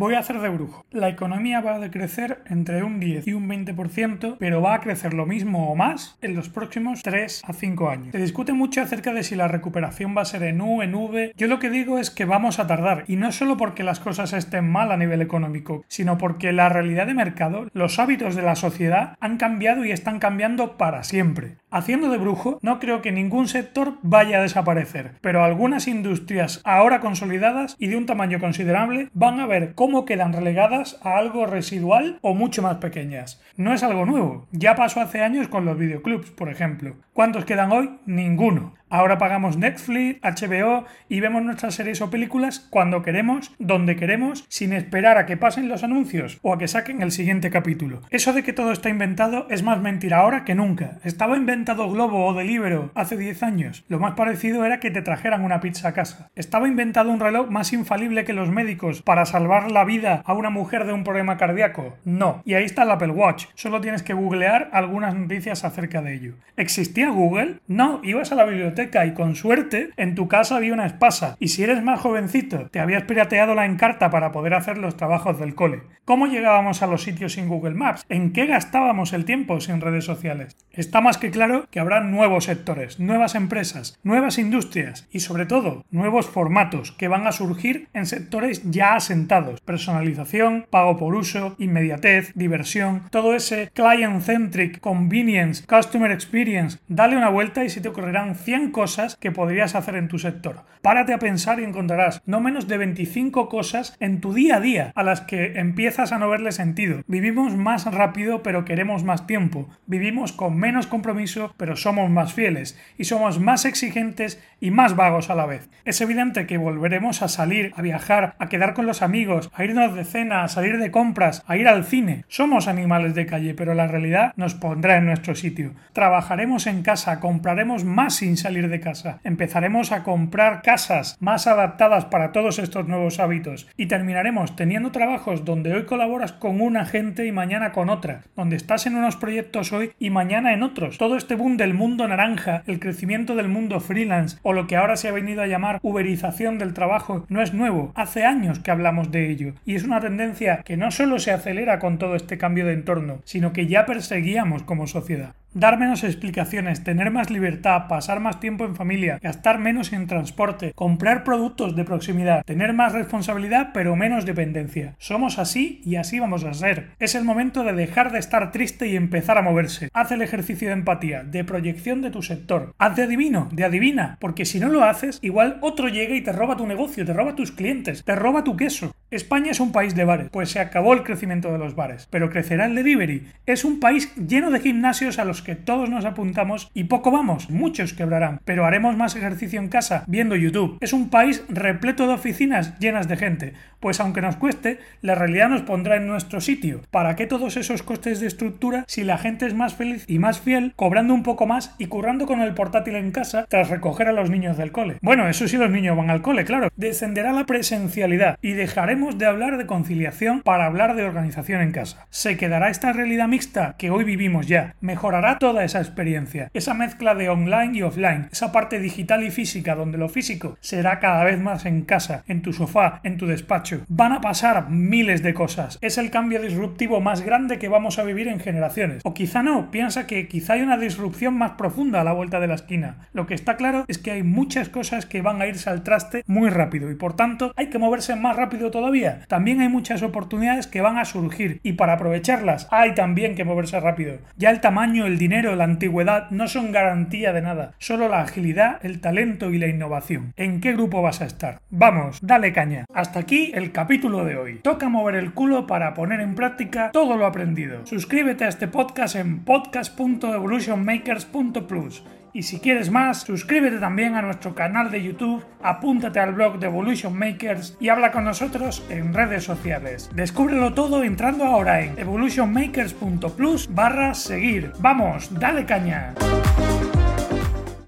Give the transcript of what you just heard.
Voy a hacer de brujo. La economía va a decrecer entre un 10 y un 20%, pero va a crecer lo mismo o más en los próximos 3 a 5 años. Se discute mucho acerca de si la recuperación va a ser en U, en V. Yo lo que digo es que vamos a tardar, y no solo porque las cosas estén mal a nivel económico, sino porque la realidad de mercado, los hábitos de la sociedad han cambiado y están cambiando para siempre. Haciendo de brujo, no creo que ningún sector vaya a desaparecer, pero algunas industrias ahora consolidadas y de un tamaño considerable van a ver cómo quedan relegadas a algo residual o mucho más pequeñas. No es algo nuevo, ya pasó hace años con los videoclubs, por ejemplo. ¿Cuántos quedan hoy? Ninguno. Ahora pagamos Netflix, HBO y vemos nuestras series o películas cuando queremos, donde queremos, sin esperar a que pasen los anuncios o a que saquen el siguiente capítulo. Eso de que todo está inventado es más mentira ahora que nunca. Estaba inventado Globo o Deliveroo hace 10 años. Lo más parecido era que te trajeran una pizza a casa. Estaba inventado un reloj más infalible que los médicos para salvar la vida a una mujer de un problema cardíaco. No. Y ahí está el Apple Watch. Solo tienes que googlear algunas noticias acerca de ello. ¿Existía Google? No. Ibas a la biblioteca y con suerte en tu casa había una espasa y si eres más jovencito te habías pirateado la encarta para poder hacer los trabajos del cole. ¿Cómo llegábamos a los sitios sin Google Maps? ¿En qué gastábamos el tiempo sin redes sociales? Está más que claro que habrá nuevos sectores, nuevas empresas, nuevas industrias y sobre todo nuevos formatos que van a surgir en sectores ya asentados. Personalización, pago por uso, inmediatez, diversión, todo ese client-centric, convenience, customer experience. Dale una vuelta y se te ocurrirán 100 cosas que podrías hacer en tu sector. Párate a pensar y encontrarás no menos de 25 cosas en tu día a día a las que empiezas a no verle sentido. Vivimos más rápido pero queremos más tiempo. Vivimos con menos compromiso pero somos más fieles. Y somos más exigentes y más vagos a la vez. Es evidente que volveremos a salir, a viajar, a quedar con los amigos, a irnos de cena, a salir de compras, a ir al cine. Somos animales de calle pero la realidad nos pondrá en nuestro sitio. Trabajaremos en casa, compraremos más sin salir de casa. Empezaremos a comprar casas más adaptadas para todos estos nuevos hábitos y terminaremos teniendo trabajos donde hoy colaboras con una gente y mañana con otra, donde estás en unos proyectos hoy y mañana en otros. Todo este boom del mundo naranja, el crecimiento del mundo freelance o lo que ahora se ha venido a llamar uberización del trabajo no es nuevo. Hace años que hablamos de ello y es una tendencia que no solo se acelera con todo este cambio de entorno, sino que ya perseguíamos como sociedad. Dar menos explicaciones, tener más libertad, pasar más tiempo en familia, gastar menos en transporte, comprar productos de proximidad, tener más responsabilidad pero menos dependencia. Somos así y así vamos a ser. Es el momento de dejar de estar triste y empezar a moverse. Haz el ejercicio de empatía, de proyección de tu sector. Haz de adivino, de adivina, porque si no lo haces, igual otro llega y te roba tu negocio, te roba tus clientes, te roba tu queso. España es un país de bares, pues se acabó el crecimiento de los bares, pero crecerá el delivery. Es un país lleno de gimnasios a los que todos nos apuntamos y poco vamos, muchos quebrarán, pero haremos más ejercicio en casa viendo YouTube. Es un país repleto de oficinas llenas de gente, pues aunque nos cueste, la realidad nos pondrá en nuestro sitio. ¿Para qué todos esos costes de estructura si la gente es más feliz y más fiel, cobrando un poco más y currando con el portátil en casa tras recoger a los niños del cole? Bueno, eso sí los niños van al cole, claro. Descenderá la presencialidad y dejaremos de hablar de conciliación para hablar de organización en casa. Se quedará esta realidad mixta que hoy vivimos ya. Mejorará toda esa experiencia, esa mezcla de online y offline, esa parte digital y física donde lo físico será cada vez más en casa, en tu sofá, en tu despacho. Van a pasar miles de cosas. Es el cambio disruptivo más grande que vamos a vivir en generaciones. O quizá no, piensa que quizá hay una disrupción más profunda a la vuelta de la esquina. Lo que está claro es que hay muchas cosas que van a irse al traste muy rápido y por tanto hay que moverse más rápido también hay muchas oportunidades que van a surgir y para aprovecharlas hay también que moverse rápido. Ya el tamaño, el dinero, la antigüedad no son garantía de nada, solo la agilidad, el talento y la innovación. ¿En qué grupo vas a estar? Vamos, dale caña. Hasta aquí el capítulo de hoy. Toca mover el culo para poner en práctica todo lo aprendido. Suscríbete a este podcast en podcast.evolutionmakers.plus y si quieres más, suscríbete también a nuestro canal de YouTube, apúntate al blog de Evolution Makers y habla con nosotros en redes sociales. Descúbrelo todo entrando ahora en evolutionmakers.plus barra seguir. Vamos, dale caña.